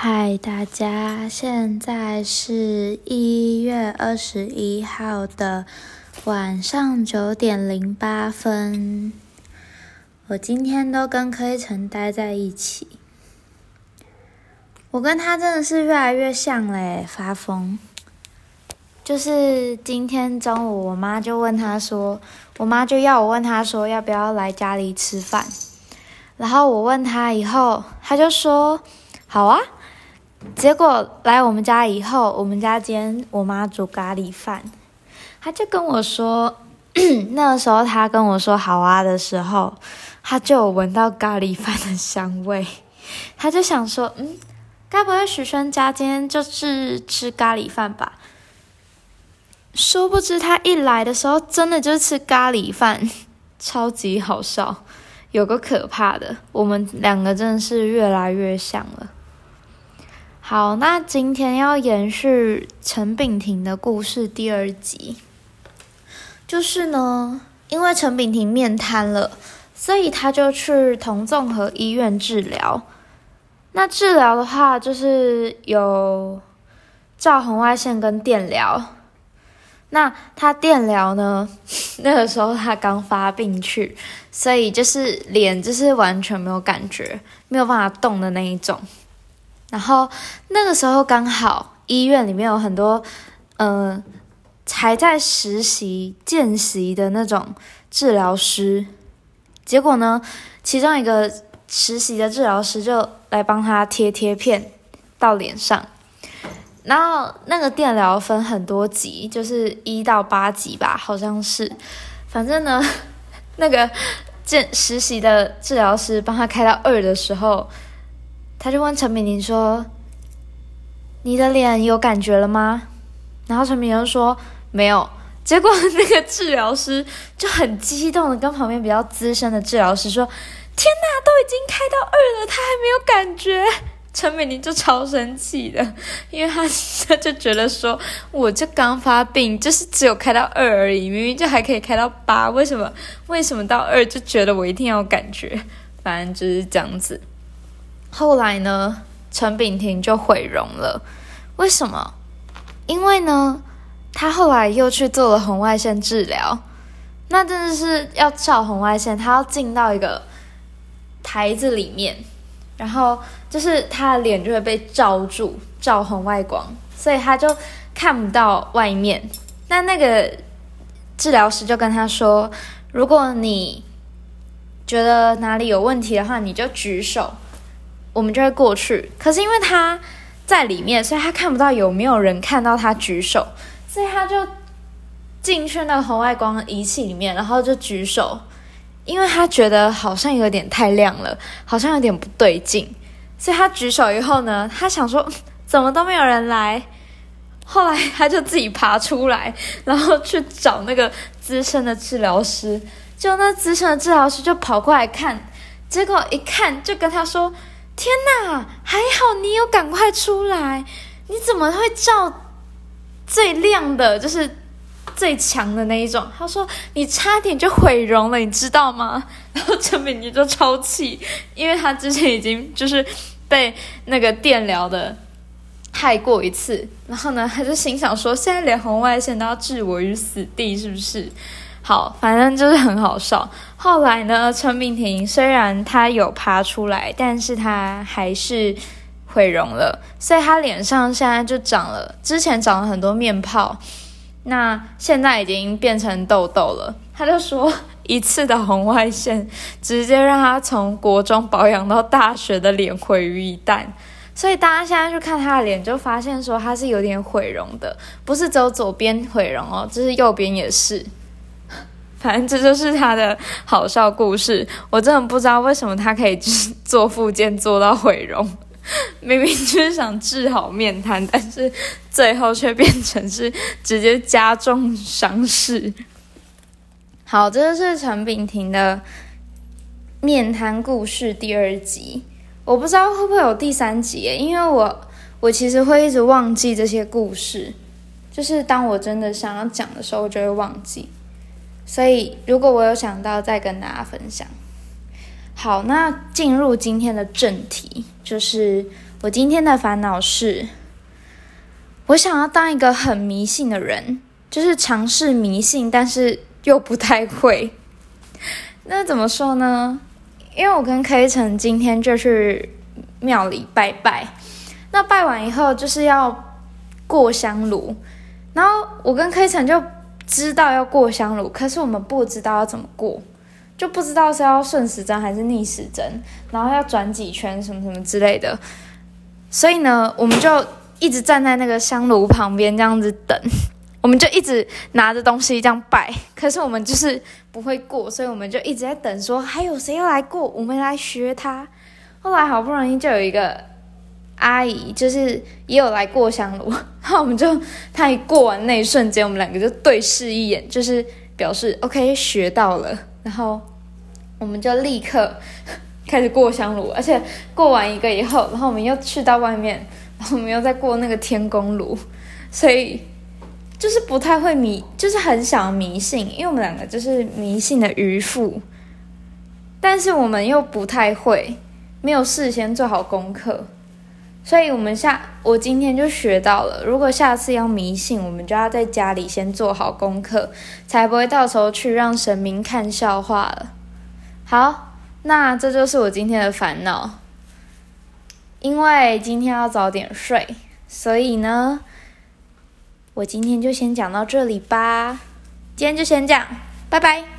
嗨，大家，现在是一月二十一号的晚上九点零八分。我今天都跟柯一成待在一起，我跟他真的是越来越像嘞，发疯。就是今天中午，我妈就问他说，我妈就要我问他说要不要来家里吃饭，然后我问他以后，他就说好啊。结果来我们家以后，我们家今天我妈煮咖喱饭，他就跟我说，那时候他跟我说好啊的时候，他就有闻到咖喱饭的香味，他就想说，嗯，该不会许轩家今天就是吃咖喱饭吧？殊不知他一来的时候，真的就是吃咖喱饭，超级好笑，有个可怕的，我们两个真的是越来越像了。好，那今天要延续陈炳廷的故事第二集，就是呢，因为陈炳廷面瘫了，所以他就去同综合医院治疗。那治疗的话，就是有照红外线跟电疗。那他电疗呢，那个时候他刚发病去，所以就是脸就是完全没有感觉，没有办法动的那一种。然后那个时候刚好医院里面有很多，嗯，还在实习见习的那种治疗师，结果呢，其中一个实习的治疗师就来帮他贴贴片到脸上，然后那个电疗分很多级，就是一到八级吧，好像是，反正呢，那个见实习的治疗师帮他开到二的时候。他就问陈敏玲说：“你的脸有感觉了吗？”然后陈敏玲说：“没有。”结果那个治疗师就很激动的跟旁边比较资深的治疗师说：“天哪，都已经开到二了，他还没有感觉。”陈美玲就超生气的，因为他他就觉得说：“我就刚发病，就是只有开到二而已，明明就还可以开到八，为什么为什么到二就觉得我一定要感觉？反正就是这样子。”后来呢，陈炳廷就毁容了。为什么？因为呢，他后来又去做了红外线治疗。那真的是要照红外线，他要进到一个台子里面，然后就是他的脸就会被罩住，照红外光，所以他就看不到外面。那那个治疗师就跟他说：“如果你觉得哪里有问题的话，你就举手。”我们就会过去，可是因为他在里面，所以他看不到有没有人看到他举手，所以他就进去那个红外光仪器里面，然后就举手，因为他觉得好像有点太亮了，好像有点不对劲，所以他举手以后呢，他想说怎么都没有人来，后来他就自己爬出来，然后去找那个资深的治疗师，就那资深的治疗师就跑过来看，结果一看就跟他说。天哪，还好你有赶快出来！你怎么会照最亮的，就是最强的那一种？他说你差点就毁容了，你知道吗？然后陈敏妮就超气，因为他之前已经就是被那个电疗的害过一次，然后呢，他就心想说，现在连红外线都要置我于死地，是不是？好，反正就是很好笑。后来呢，陈炳婷虽然她有爬出来，但是她还是毁容了，所以她脸上现在就长了，之前长了很多面泡，那现在已经变成痘痘了。他就说，一次的红外线直接让他从国中保养到大学的脸毁于一旦，所以大家现在去看他的脸，就发现说他是有点毁容的，不是只有左边毁容哦，就是右边也是。反正这就是他的好笑故事，我真的不知道为什么他可以 做复健做到毁容，明明就是想治好面瘫，但是最后却变成是直接加重伤势。好，这就是陈炳廷的面瘫故事第二集，我不知道会不会有第三集，因为我我其实会一直忘记这些故事，就是当我真的想要讲的时候，我就会忘记。所以，如果我有想到，再跟大家分享。好，那进入今天的正题，就是我今天的烦恼是，我想要当一个很迷信的人，就是尝试迷信，但是又不太会。那怎么说呢？因为我跟 K 城今天就去庙里拜拜，那拜完以后就是要过香炉，然后我跟 K 城就知道要过香炉，可是我们不知道要怎么过。就不知道是要顺时针还是逆时针，然后要转几圈什么什么之类的，所以呢，我们就一直站在那个香炉旁边这样子等，我们就一直拿着东西这样拜，可是我们就是不会过，所以我们就一直在等，说还有谁要来过，我们来学他。后来好不容易就有一个阿姨，就是也有来过香炉，然后我们就她一过完那一瞬间，我们两个就对视一眼，就是表示 OK 学到了。然后我们就立刻 开始过香炉，而且过完一个以后，然后我们又去到外面，然后我们又在过那个天宫炉，所以就是不太会迷，就是很想迷信，因为我们两个就是迷信的渔夫，但是我们又不太会，没有事先做好功课。所以，我们下我今天就学到了，如果下次要迷信，我们就要在家里先做好功课，才不会到时候去让神明看笑话了。好，那这就是我今天的烦恼。因为今天要早点睡，所以呢，我今天就先讲到这里吧。今天就先这样，拜拜。